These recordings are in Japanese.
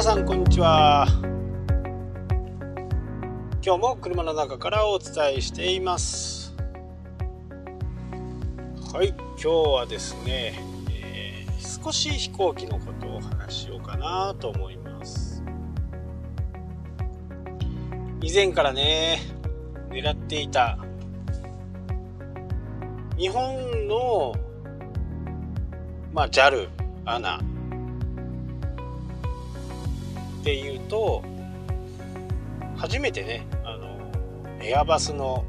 皆さんこんにちは。今日も車の中からお伝えしています。はい今日はですね、えー、少し飛行機のことをお話しようかなと思います。以前からね狙っていた日本のまあ JAL、ANA っていうと初めてねあのエアバスの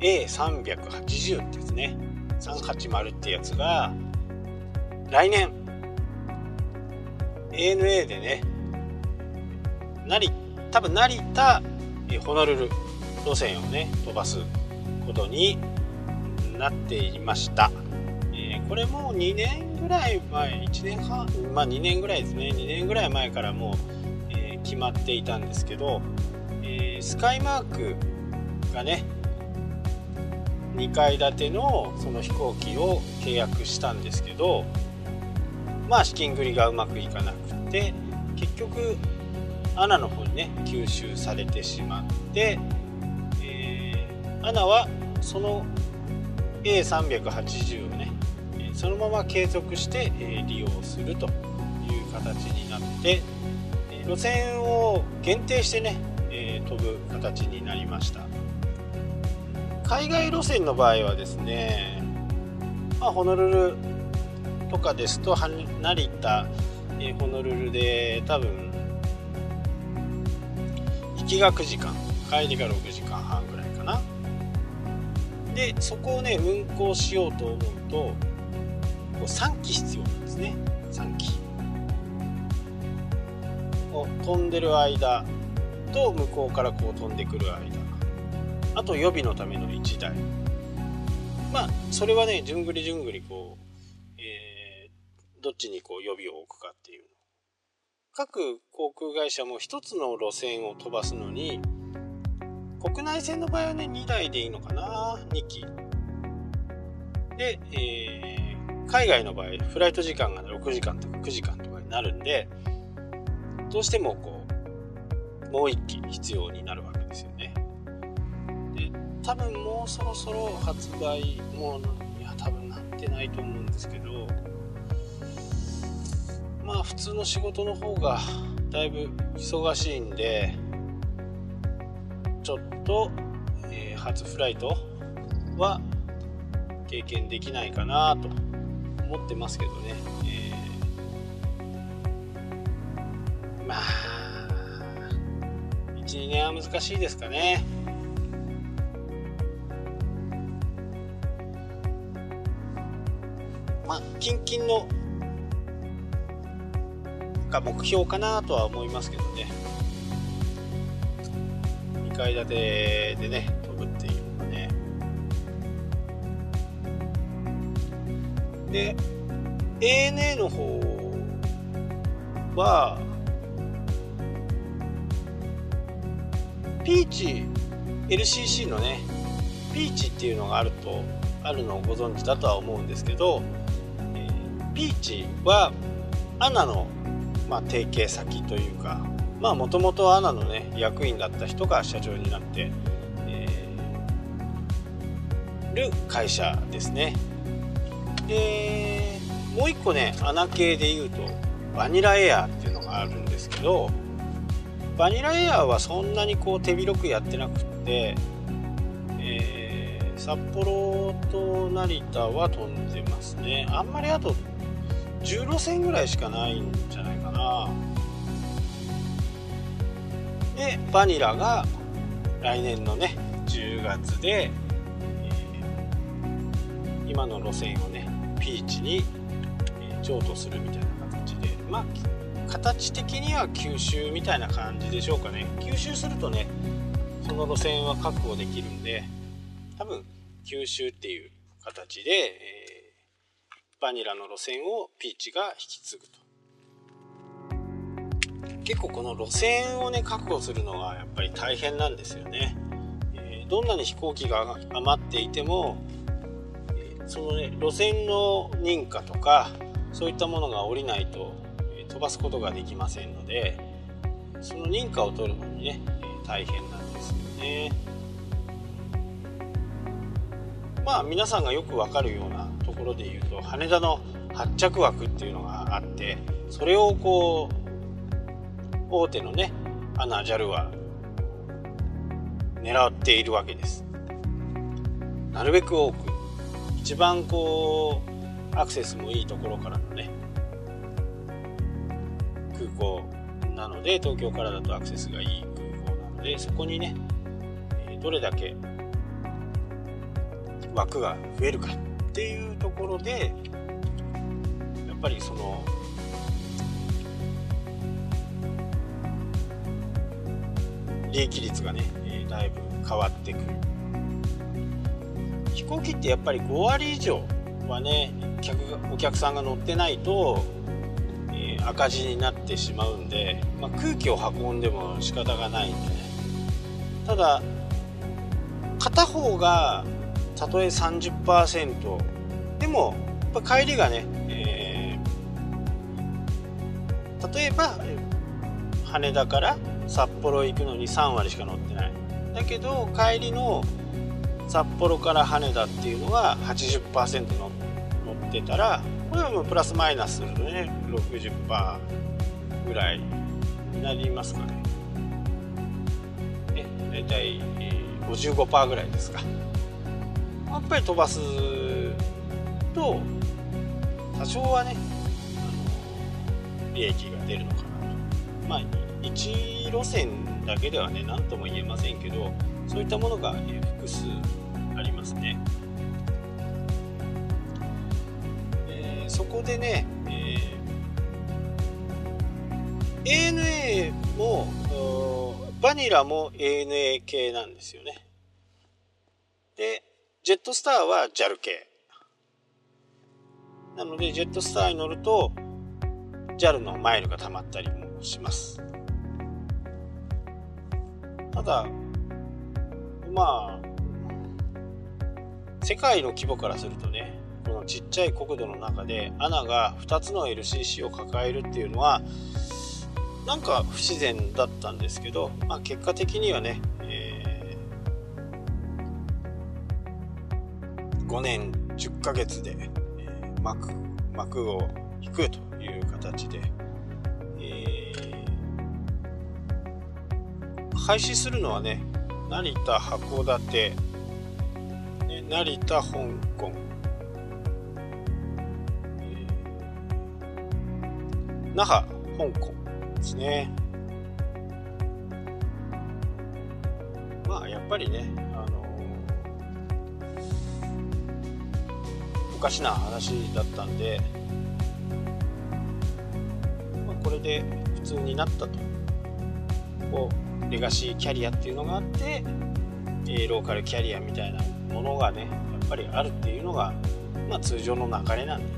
A380 ってですね。380ってやつが来年。ANA でね成多分成田ホノルル路線をね飛ばすことになっていました、えー、これもう2年ぐらい前1年半まあ2年ぐらいですね。2年ぐらい前からもう決まっていたんですけど、えー、スカイマークがね2階建てのその飛行機を契約したんですけどまあ資金繰りがうまくいかなくて結局アナの方にね吸収されてしまって、えー、アナはその A380 をねそのまま継続して利用するという形になって路線を限定してね、えー、飛ぶ形になりました。海外路線の場合はですね、まあ、ホノルルとかですと成田、えー、ホノルルで多分行きが9時間帰りが6時間半ぐらいかな。でそこをね運行しようと思うとこう3機必要なんですね。3機。飛んでる間と向こうからこう飛んでくる間。あと予備のための1台。まあそれはねじゅんぐりじゅんぐりこう、えー、どっちにこう予備を置くかっていう各航空会社も1つの路線を飛ばすのに国内線の場合はね2台でいいのかな2機。で、えー、海外の場合フライト時間が6時間とか9時間とかになるんでどうしてもこうもう1機必要になるわけですよね。で多分もうそろそろ発売もういや多分なってないと思うんですけどまあ普通の仕事の方がだいぶ忙しいんでちょっと、えー、初フライトは経験できないかなと思ってますけどね、えまあ12年は難しいですかね。まあ近々のが目標かなとは思いますけどね。2階建てでね飛ぶっていうのがね。で ANA の方はピーチ LCC のねピーチっていうのがあるとあるのをご存知だとは思うんですけど、えー、ピーチはアナの、まあ、提携先というかまあもともとアナのね役員だった人が社長になって、えー、る会社ですね。でもう一個ねアナ系でいうとバニラエアっていうのがあるんですけどバニラエアーはそんなにこう手広くやってなくって、えー、札幌と成田は飛んでますね。あんまりあと10路線ぐらいしかないんじゃないかな。でバニラが来年のね10月で、えー、今の路線をねピーチに、譲渡するみたいな形でまあ形的には吸収みたいな感じでしょうかね。吸収するとねその路線は確保できるんで多分吸収っていう形で、えー、バニラの路線をピーチが引き継ぐと。結構この路線をね確保するのはやっぱり大変なんですよね、えー、どんなに飛行機が余っていても、そのね路線の認可とかそういったものが下りないと飛ばすことができませんのでその認可を取るのにね大変なんですよね。まあ皆さんがよくわかるようなところで言うと羽田の発着枠っていうのがあってそれをこう大手のねアナ JAL は狙っているわけです。なるべく多く。一番こうアクセスもいいところからのね港なので東京からだとアクセスがいい空港なのでそこにねどれだけ枠が増えるかっていうところでやっぱりその利益率がね、えだいぶ変わってくる。飛行機ってやっぱり5割以上はね客お客さんが乗ってないと、赤字になってしまうんで、まあ、空気を運んでも仕方がないんでね。ただ片方がたとえ30%でもやっぱ帰りがね、えー、例えば羽田から札幌行くのに3割しか乗ってない。だけど帰りの札幌から羽田っていうのが80%乗ってたらこれはもうプラスマイナスね60%ぐらいになりますかね。ね大体55%ぐらいですか。やっぱり飛ばすと多少はね利益が出るのかなと。まあ1路線だけではね何とも言えませんけどそういったものが、ね、複数ありますね、そこでね、えー、ANA もバニラも ANA 系なんですよね。でジェットスターは JAL 系。なのでジェットスターに乗ると JAL のマイルが貯まったりもします。ただまあ世界の規模からするとねこのちっちゃい国土の中でアナが2つの LCC を抱えるっていうのはなんか不自然だったんですけど、まあ、結果的にはね、えー、5年10ヶ月で、えー、幕幕を引くという形で、廃止するのはね成田函館、成田香港、那覇香港ですね。まあやっぱりねあのおかしな話だったんで、まあ、これで普通になったと。こうレガシーキャリアっていうのがあって、えローカルキャリアみたいなものがねやっぱりあるっていうのが、まあ、通常の流れなんで、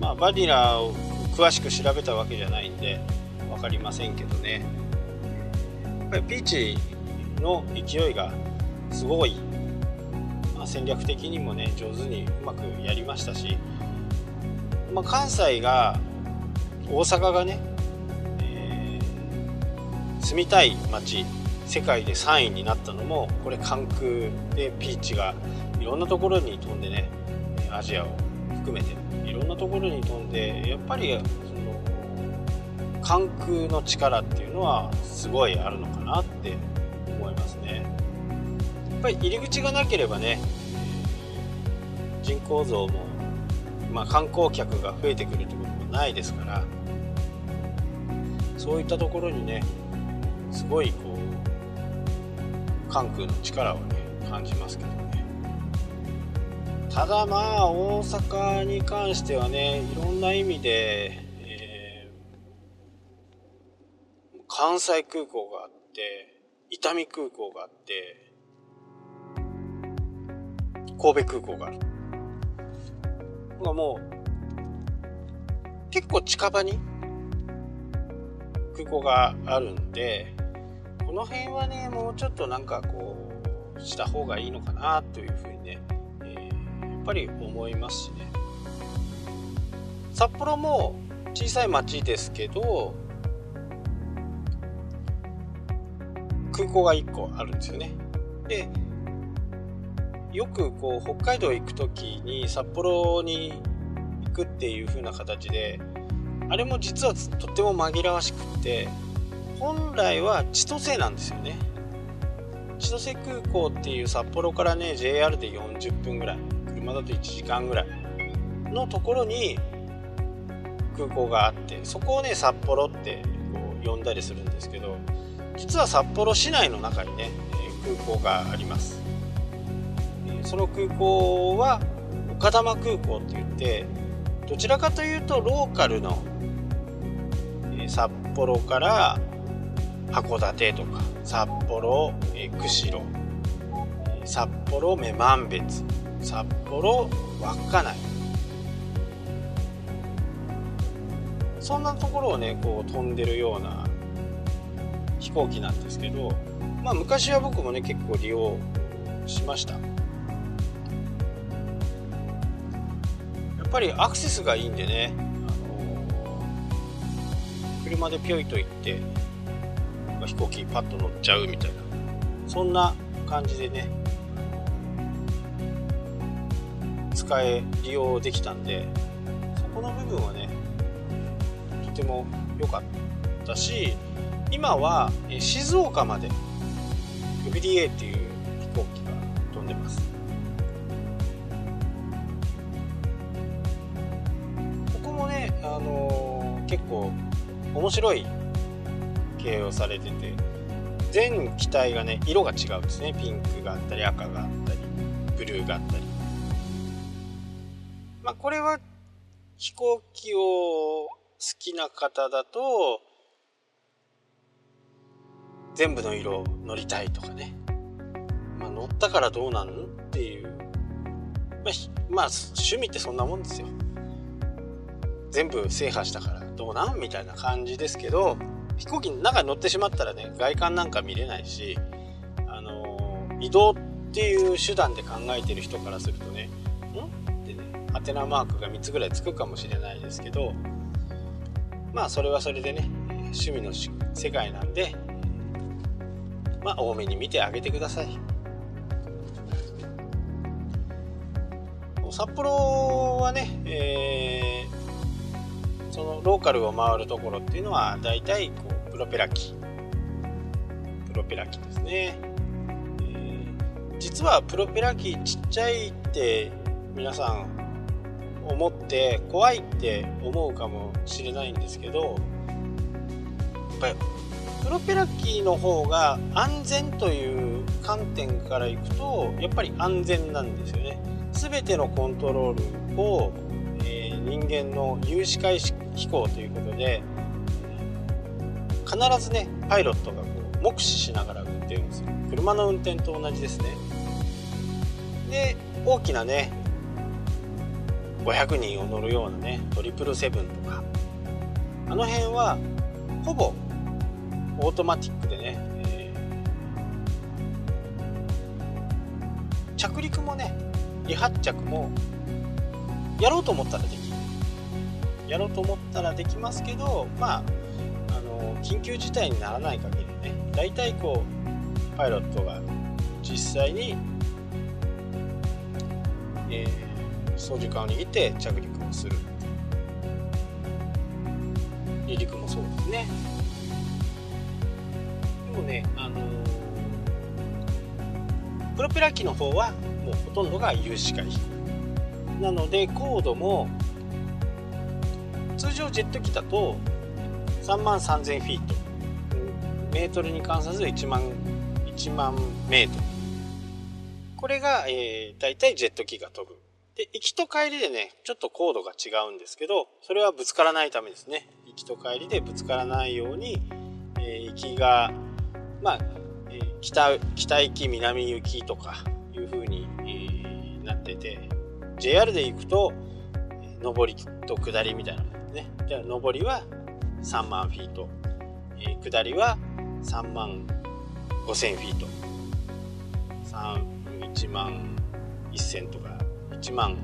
まあバニラを詳しく調べたわけじゃないんで分かりませんけどね。やっぱりピーチの勢いがすごい、まあ、戦略的にもね上手にうまくやりましたし、まあ、関西が大阪がね住みたい街世界で3位になったのもこれ関空でピーチがいろんなところに飛んでねアジアを含めてところに飛んでやっぱりその関空の力っていうのはすごいあるのかなって思いますね。やっぱり入り口がなければね人口増も、まあ、観光客が増えてくるってこともないですからそういったところにねすごいこう関空の力をね感じますけど。ただまあ大阪に関してはねいろんな意味で、えー、関西空港があって伊丹空港があって神戸空港がある。もう結構近場に空港があるんでこの辺はねもうちょっとなんかこうした方がいいのかなというふうにね、っぱり思いますしね。札幌も小さい町ですけど空港が1個あるんですよね。でよくこう北海道行く時に札幌に行くっていう風な形であれも実はとっても紛らわしくって本来は千歳なんですよね。千歳空港っていう札幌からね JR で40分ぐらい。車だと1時間ぐらいのところに空港があってそこをね札幌ってこう呼んだりするんですけど実は札幌市内の中にね空港があります。その空港は丘珠空港って言ってどちらかというとローカルの札幌から函館とか札幌釧路札幌女満別札幌稚内。そんなところをねこう飛んでるような飛行機なんですけどまあ昔は僕もね結構利用しました。やっぱりアクセスがいいんでね、あのー、車でピョイと行って飛行機パッと乗っちゃうみたいなそんな感じでね使え利用できたんでそこの部分はねとても良かったし今は静岡まで FDA っていう飛行機が飛んでます。ここもね、あのー、結構面白い経営をされてて全機体がね色が違うんですね。ピンクがあったり赤があったりブルーがあったり。これは飛行機を好きな方だと全部の色を乗りたいとかね、まあ、乗ったからどうなんっていう、まあ、まあ趣味ってそんなもんですよ。全部制覇したからどうなんみたいな感じですけど飛行機の中に乗ってしまったらね外観なんか見れないし、あのー、移動っていう手段で考えてる人からするとねんってねハテナマークが3つぐらいつくかもしれないですけどまあそれはそれでね趣味の世界なんでまあ多めに見てあげてください。札幌はね、えーそのローカルを回るところっていうのは大体こうプロペラ機。プロペラ機ですね、えー、実はプロペラ機ちっちゃいって皆さんって怖いって思うかもしれないんですけどやっぱりプロペラ機の方が安全という観点からいくとやっぱり安全なんですよね。全てのコントロールを、えー、人間の有視界飛行ということで必ずねパイロットがこう目視しながら運転をする車の運転と同じですね。で大きなね500人を乗るようなねトリプルセブンとか。あの辺はほぼオートマティックでね、えー、着陸もね離発着もやろうと思ったらできる。やろうと思ったらできますけどまああの緊急事態にならない限りね大体こうパイロットが実際に、えー、操縦桿を握って着陸をする。離陸もそうですね。でもねあのー、プロペラ機の方はもうほとんどが有視界飛行。なので高度も通常ジェット機だと3万3000フィート。メートルに換算すると1万1万メートル。これが、えー、大体ジェット機が飛ぶ。で行きと帰りでねちょっと高度が違うんですけどそれはぶつからないためですね行きと帰りでぶつからないように、えー、行きがまあ、えー、北北行き南行きとかいう風に、えー、なってて JR で行くと上りと下りみたいなもんね。じゃあ上りは3万フィート、えー、下りは3万5000フィート。3、1万1000とか、1万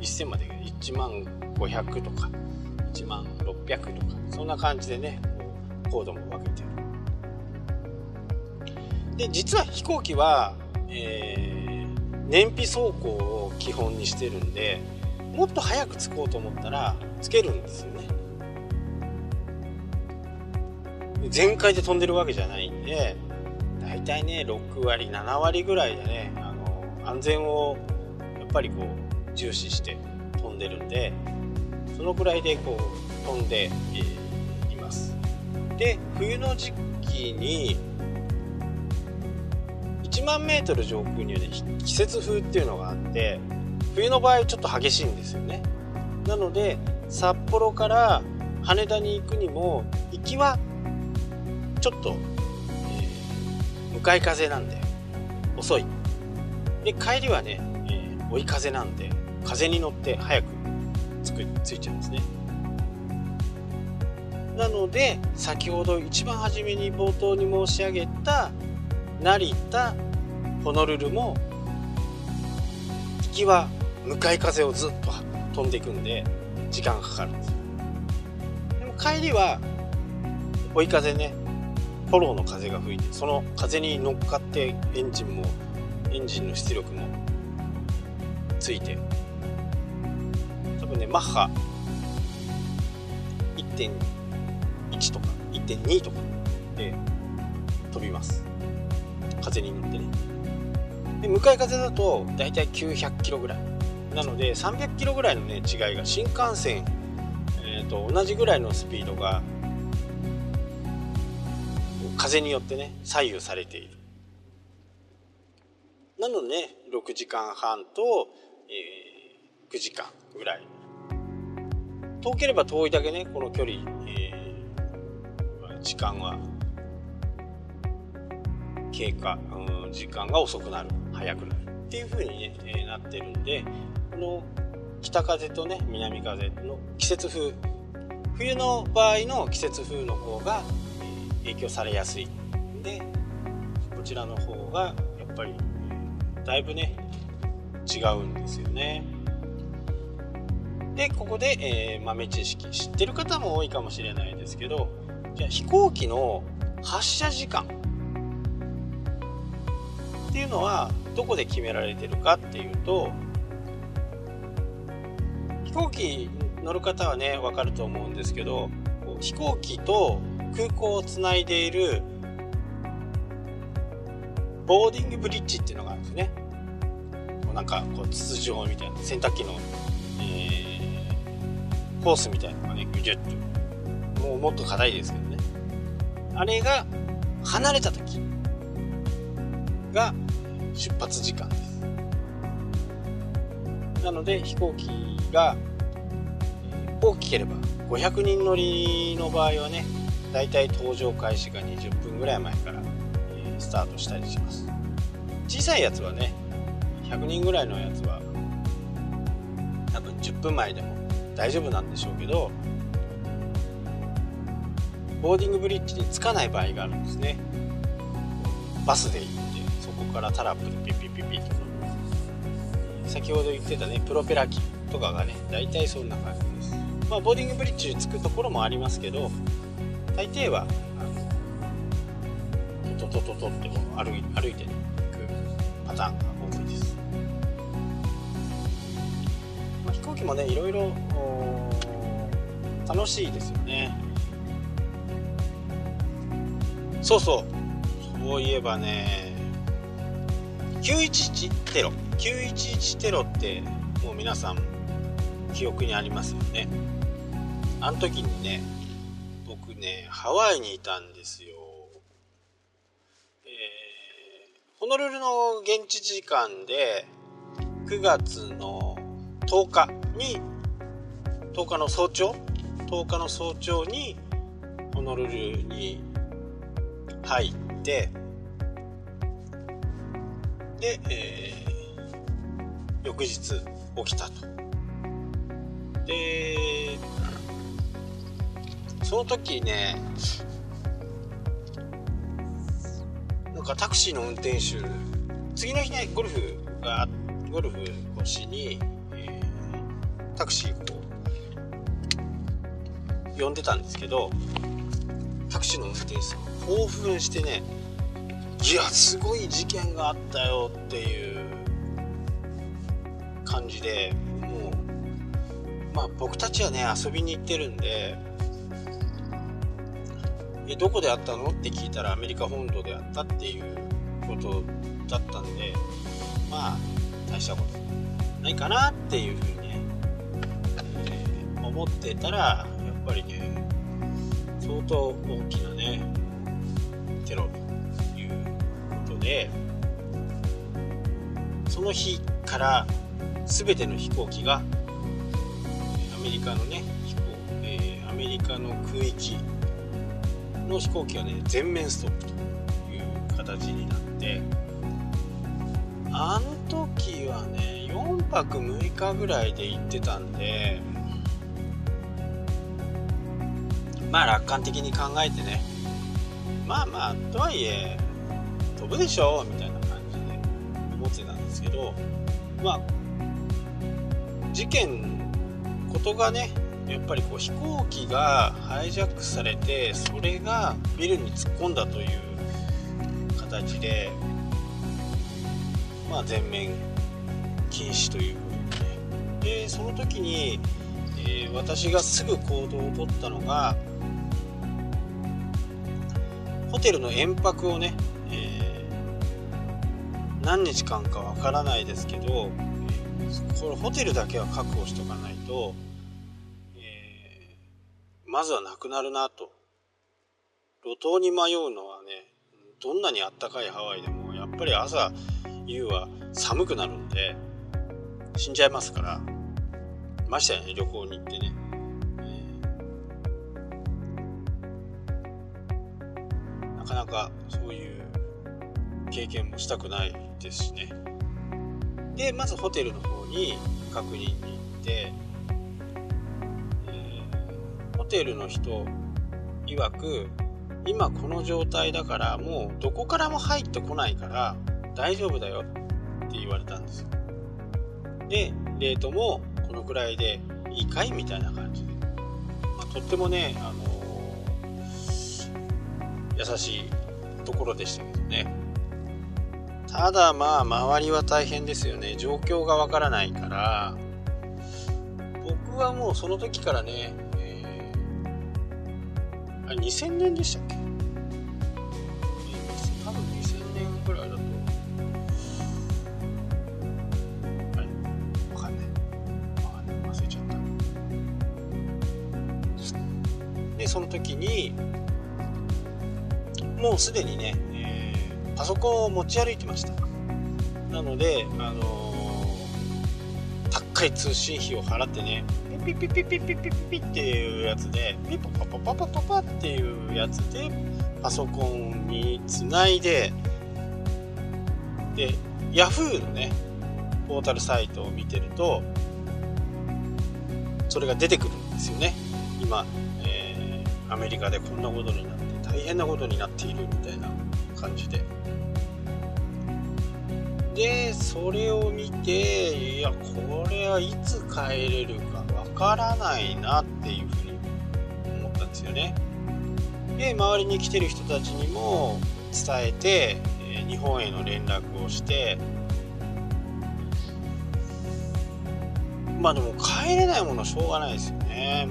1000まで1万500とか、1万600とか、そんな感じでね、コードも分けてる。で実は飛行機は、えー、燃費走行を基本にしてるんでもっと早く着こうと思ったらつけるんですよね全開で飛んでるわけじゃないんで大体ね6割7割ぐらいでねあの安全をっぱりこう重視して飛んでるんでそのくらいでこう飛んで、え、います。で冬の時期に1万メートル上空にはね季節風っていうのがあって冬の場合ちょっと激しいんですよね。なので札幌から羽田に行くにも行きはちょっと、えー、向かい風なんで遅い。で帰りはね、追い風なんで風に乗って早くつくついちゃうんですね。なので先ほど一番初めに冒頭に申し上げた成田ホノルルも行きは向かい風をずっと飛んでいくんで時間がかかるんですよ。でも帰りは追い風ねフォローの風が吹いてその風に乗っかってエンジンもエンジンの出力もついて。多分ねマッハ。1.1とか1.2とかで飛びます。風に乗ってね。で向かい風だと大体900キロぐらい。なので300キロぐらいのね違いが新幹線、えーと同じぐらいのスピードが風によってね左右されている。なのでね6時間半と、え、9時間ぐらい。遠ければ遠いだけねこの距離、えー、時間は経過、うん、時間が遅くなる早くなるっていう風にね、えー、なってるんでこの北風とね南風の季節風冬の場合の季節風の方が影響されやすい。んでこちらの方がやっぱりだいぶね違うんですよね。でここで、えー、豆知識知ってる方も多いかもしれないですけどじゃあ飛行機の発射時間。っていうのはどこで決められてるかっていうと飛行機乗る方はね分かると思うんですけど飛行機と空港をつないでいるボーディングブリッジっていうのがあるんですね。なんかこう筒状みたいな洗濯機の、えー、コースみたいなのがねぐじゅっともうもっと硬いですけどね。あれが離れた時が出発時間です。なので飛行機が大きければ500人乗りの場合はねだいたい搭乗開始が20分ぐらい前から、えー、スタートしたりします。小さいやつはね100人ぐらいのやつは多分10分前でも大丈夫なんでしょうけどボーディングブリッジに着かない場合があるんですね。バスで行ってそこからタラップでピッピッピッピッと先ほど言ってたねプロペラ機とかがね大体そんな感じです。まあボーディングブリッジに着くところもありますけど大抵はあのトトトトって歩い歩いて、ね、行くパターンまあ、飛行機もねいろいろ楽しいですよね。そうそう。そういえばね911テロ。911テロってもう皆さん記憶にありますよね。あの時にね僕ね、ハワイにいたんですよ。え、ホノルルの現地時間で9月の10日。に、10日の早朝 ?10 日の早朝にホノルルに入って、で、えー、翌日起きたと。で、その時ねなんかタクシーの運転手次の日ねゴルフがゴルフをしに、タクシーを呼んでたんですけどタクシーの運転手さん興奮してねいやすごい事件があったよっていう感じでもうまあ僕たちはね遊びに行ってるんでえどこであったの？って聞いたらアメリカ本土であったっていうことだったんでまあ大したことないかなっていうふうに思ってたらやっぱりね相当大きなねテロということでその日から全ての飛行機がアメリカのね飛行、えー、アメリカの空域の飛行機はね全面ストップという形になってあの時はね4泊6日ぐらいで行ってたんでまあ楽観的に考えてね。まあまあとはいえ飛ぶでしょうみたいな感じで思ってたんですけどまあ事件ことがねやっぱりこう飛行機がハイジャックされてそれがビルに突っ込んだという形でまあ全面禁止ということで。ねでその時に、えー、私がすぐ行動をとったのがホテルの延泊をね、えー、何日間かわからないですけど、これホテルだけは確保しとかないと、えー、まずはなくなるなと。路頭に迷うのはね、どんなにあったかいハワイでも、やっぱり朝、夕は寒くなるんで、死んじゃいますから、ましたよね、旅行に行ってね。なかそういう経験もしたくないですしね。でまずホテルの方に確認に行って、えー、ホテルの人曰く今この状態だからもうどこからも入ってこないから大丈夫だよって言われたんですよ。でレートもこのくらいでいいかいみたいな感じで、まあ、とってもねあの優しいところでしたけどね。ただまあ周りは大変ですよね。状況がわからないから。僕はもうその時からね、えー、あれ2000年でしたっけ？多分2000年ぐらいだと。あれわかんない。わかんない。忘れちゃった。でその時にもうすでにね、えー、パソコンを持ち歩いてました。なのであのー、高い通信費を払ってねピピピピピピピピっていうやつでピポパパパパパパっていうやつでパソコンにつないでで Yahoo のねポータルサイトを見てるとそれが出てくるんですよね。今、えー、アメリカでこんなことになって。大変なことになっているみたいな感じで。でそれを見ていやこれはいつ帰れるかわからないなっていうふうに思ったんですよね。で周りに来てる人たちにも伝えて日本への連絡をしてまあでも帰れないものはしょうがないですよね。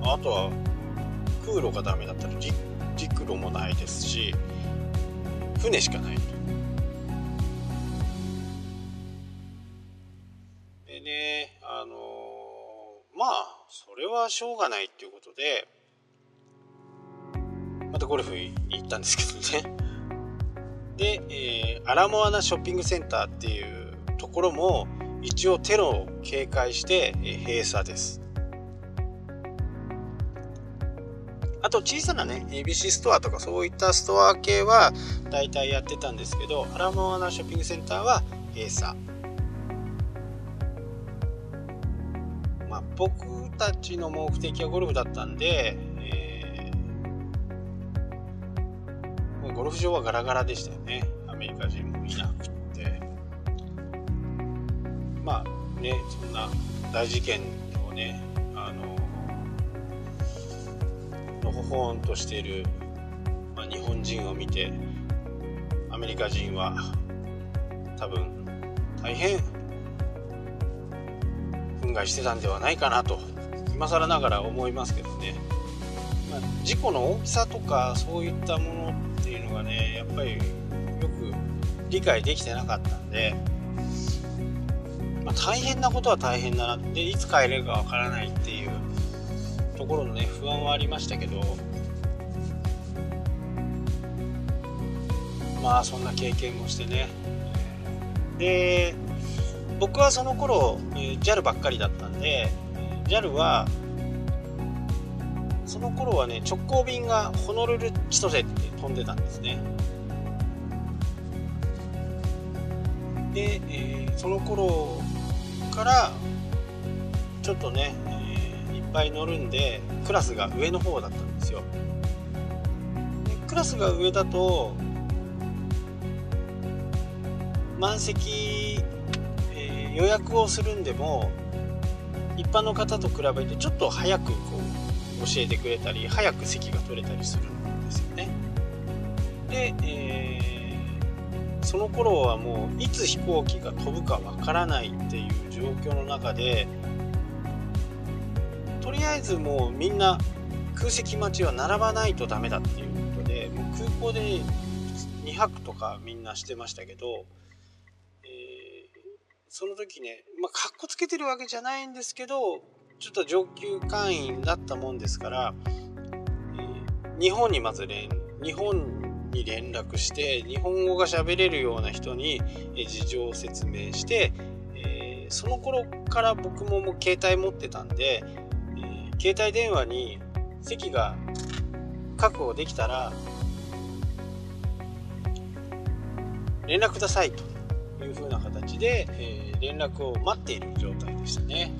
もうあとは空路がダメだったら陸路もないですし船しかないと。でねあのまあそれはしょうがないっていうことでまたゴルフ行ったんですけどねで、えー、アラモアナショッピングセンターっていうところも一応テロを警戒して、えー、閉鎖ですあと小さなね、ABC ストアとかそういったストア系は大体やってたんですけど、アラモアナショッピングセンターは閉鎖。まあ、僕たちの目的はゴルフだったんで、えー、ゴルフ場はガラガラでしたよね。アメリカ人もいなくて。まあね、そんな大事件をね、のほほんとしている、まあ、日本人を見てアメリカ人は多分大変憤慨してたんではないかなと今更ながら思いますけどね、まあ、事故の大きさとかそういったものっていうのがねやっぱりよく理解できてなかったんで、まあ、大変なことは大変だなでいつ帰れるかわからないっていうところのね不安はありましたけどまあそんな経験もしてね。で僕はその頃 JAL ばっかりだったんで JAL はその頃はね直行便がホノルル千歳って飛んでたんですね。で、えー、その頃からちょっとね、ぱい乗るんでクラスが上の方だったんですよ。でクラスが上だと満席、えー、予約をするんでも一般の方と比べてちょっと早くこう教えてくれたり早く席が取れたりするんですよね。で、えー、その頃はもういつ飛行機が飛ぶかわからないっていう状況の中でとりあえずもうみんな空席待ちは並ばないとダメだっていうことでもう空港で2泊とかみんなしてましたけどえその時ね、まあ、かっこつけてるわけじゃないんですけど、ちょっと上級会員だったもんですから、えー、日本にまず連、日本に連絡して、日本語が喋れるような人に事情を説明して、えー、その頃から僕ももう携帯持ってたんで、携帯電話に席が確保できたら、連絡くださいと。いう風な形で、えー、連絡を待っている状態でしたね。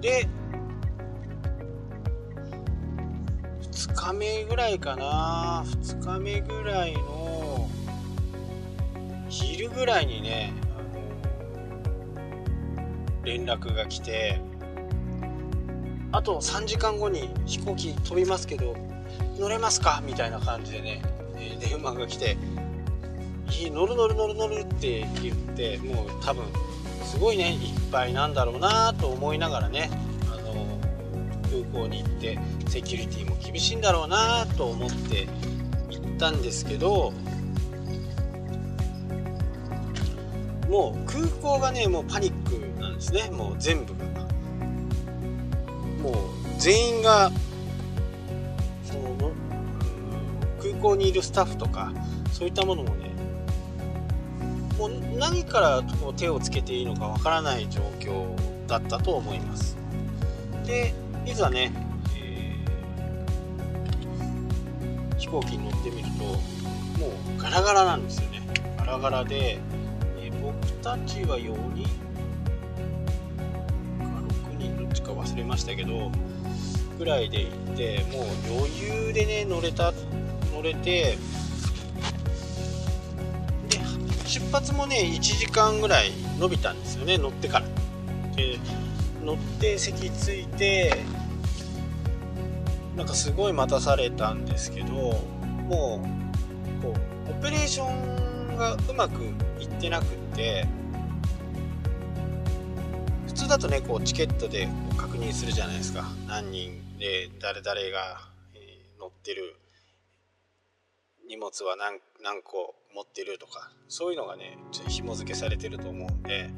で、2日目ぐらいかな、2日目ぐらいの昼ぐらいにね、連絡が来て、あと3時間後に飛行機飛びますけど、乗れますか？みたいな感じでね、電話が来て「いい乗る乗る乗る乗る」って言ってもう多分すごいねいっぱいなんだろうなと思いながらねあの空港に行ってセキュリティも厳しいんだろうなと思って行ったんですけどもう空港がねもうパニックですね。もう全部。がもう全員がその空港にいるスタッフとかそういったものもねもう何から手をつけていいのかわからない状況だったと思います。でいざね、えー、飛行機に乗ってみるともうガラガラなんですよね。ガラガラで、えー、僕たちは4人忘れましたけどぐらいで行ってもう余裕でね乗れた乗れてで出発もね1時間ぐらい伸びたんですよね乗ってから。で乗って席着いてなんかすごい待たされたんですけどもうこうオペレーションがうまくいってなくって普通だとねこうチケットで確認するじゃないですか。何人で誰々が乗ってる。荷物は何何個持ってるとか。そういうのがね紐付けされてると思うんで。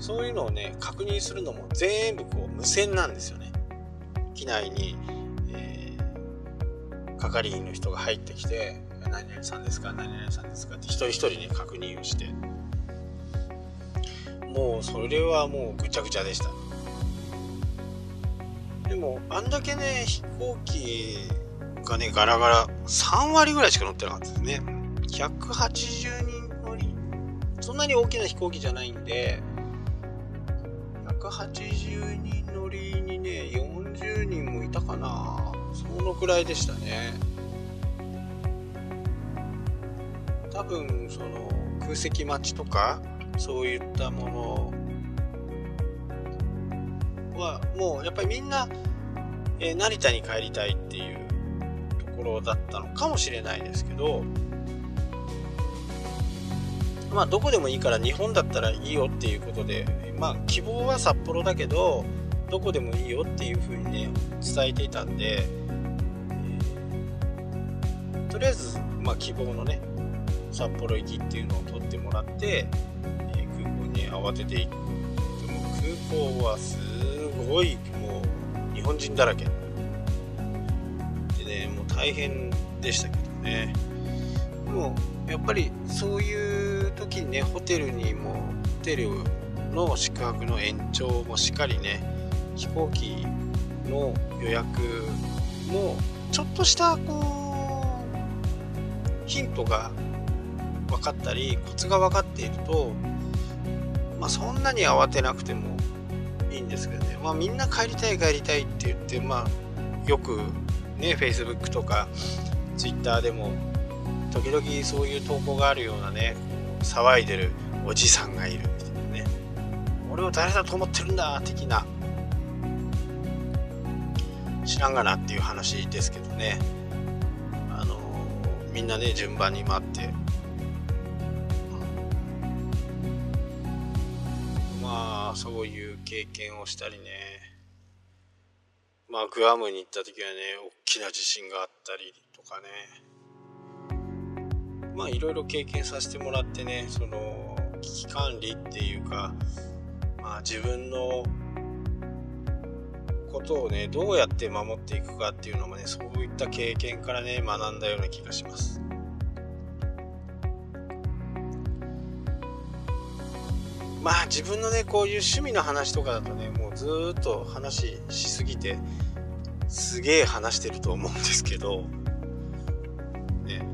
そういうのをね確認するのも全部こう無線なんですよね。機内に、えー、係員の人が入ってきて「何々さんですか何々さんですか」って一人一人ね確認をして。もうそれはもうぐちゃぐちゃでした。でもあんだけね飛行機がね、ガラガラ、3割ぐらいしか乗ってなかったですね。180人乗り。そんなに大きな飛行機じゃないんで、180人乗りにね、40人もいたかな。そのくらいでしたね。多分、その、空席待ちとか、そういったものは、もうやっぱりみんな、えー、成田に帰りたいっていうところだったのかもしれないですけどまあどこでもいいから日本だったらいいよっていうことでまあ希望は札幌だけどどこでもいいよっていうふうにね伝えていたんで、えー、とりあえずまあ希望のね札幌行きっていうのを取ってもらって、えー、空港に慌てて行っても空港はごいもう日本人だらけ。でねもう大変でしたけどね。でもやっぱりそういう時にねホテルにもホテルの宿泊の延長もしっかりね飛行機の予約もちょっとしたこうヒントが分かったりコツが分かっていると、まあ、そんなに慌てなくてもいいんですけどね、まあ、みんな帰りたい帰りたいって言って、まあ、よくね Facebook とか Twitter でも時々そういう投稿があるようなね騒いでるおじさんがいるみたいなね。俺を誰だと思ってるんだ的な知らんがなっていう話ですけどね。あのみんなね順番に回って。まあそういう経験をしたりね。まあグアムに行った時はね大きな地震があったりとかね。まあいろいろ経験させてもらってねその危機管理っていうかまあ自分のことをねどうやって守っていくかっていうのもねそういった経験からね学んだような気がします。まあ自分のねこういう趣味の話とかだとねもうずっと話しすぎてすげえ話してると思うんですけどね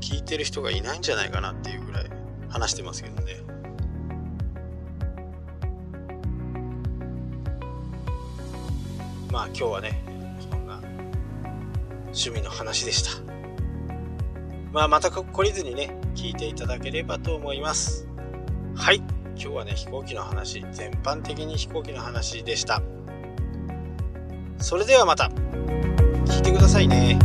聞いてる人がいないんじゃないかなっていうぐらい話してますけどね。まあ今日はねそんな趣味の話でした。まあまた懲りずにね聞いていただければと思います。はい。今日はね飛行機の話全般的に飛行機の話でしたそれではまた聞いてくださいね。